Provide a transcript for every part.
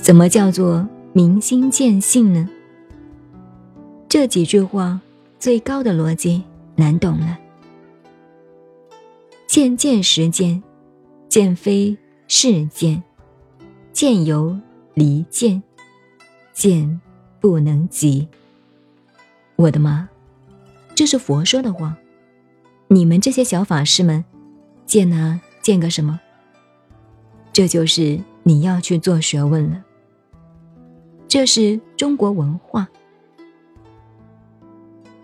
怎么叫做明心见性呢？这几句话最高的逻辑难懂了。见见时见，见非是见，见由离见，见不能及。我的妈，这是佛说的话。你们这些小法师们，见呢见个什么？这就是你要去做学问了。这是中国文化，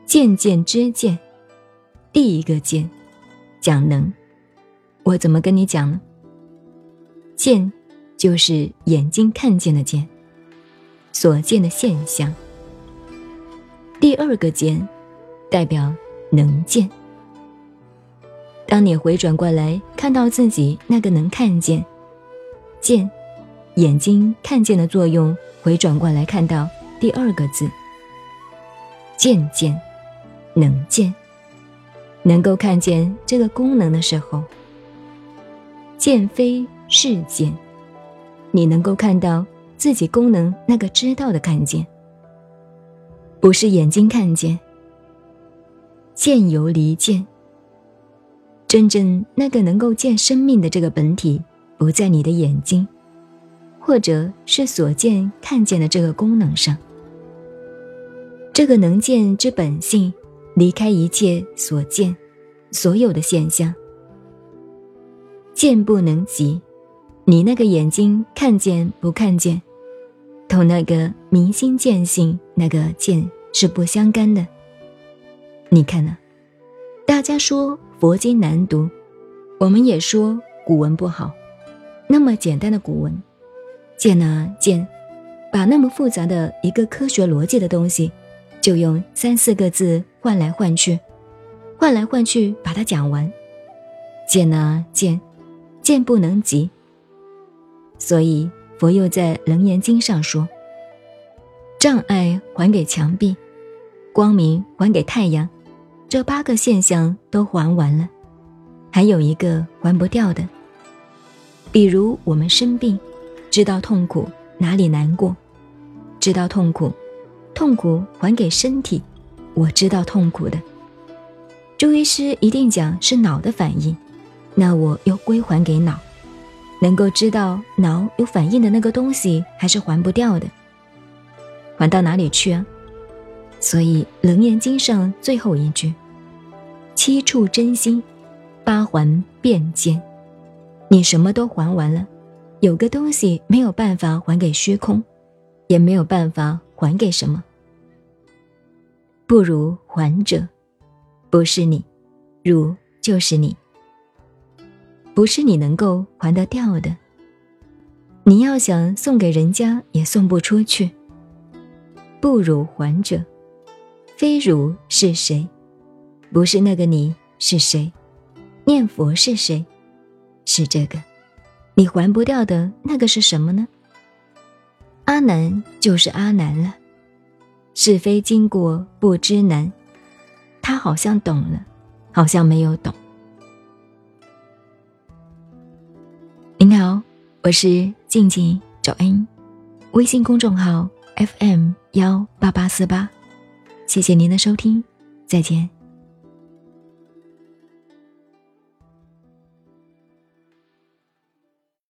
见见知见，第一个见，讲能。我怎么跟你讲呢？见就是眼睛看见的见，所见的现象。第二个见，代表能见。当你回转过来看到自己那个能看见，见，眼睛看见的作用，回转过来看到第二个字，见见，能见，能够看见这个功能的时候，见非是见，你能够看到自己功能那个知道的看见，不是眼睛看见，见由离见。真正那个能够见生命的这个本体，不在你的眼睛，或者是所见看见的这个功能上。这个能见之本性，离开一切所见，所有的现象，见不能及。你那个眼睛看见不看见，同那个明心见性那个见是不相干的。你看呢？大家说。佛经难读，我们也说古文不好。那么简单的古文，见啊见，把那么复杂的一个科学逻辑的东西，就用三四个字换来换去，换来换去把它讲完。见啊见，见不能及。所以佛又在《楞严经》上说：障碍还给墙壁，光明还给太阳。这八个现象都还完了，还有一个还不掉的。比如我们生病，知道痛苦，哪里难过，知道痛苦，痛苦还给身体，我知道痛苦的。中医师一定讲是脑的反应，那我又归还给脑，能够知道脑有反应的那个东西还是还不掉的，还到哪里去啊？所以《楞严经》上最后一句。七处真心，八环遍见。你什么都还完了，有个东西没有办法还给虚空，也没有办法还给什么。不如还者，不是你，如就是你，不是你能够还得掉的。你要想送给人家，也送不出去。不如还者，非如是谁？不是那个你是谁？念佛是谁？是这个，你还不掉的那个是什么呢？阿难就是阿难了，是非经过不知难，他好像懂了，好像没有懂。您好，我是静静找恩，微信公众号 FM 幺八八四八，谢谢您的收听，再见。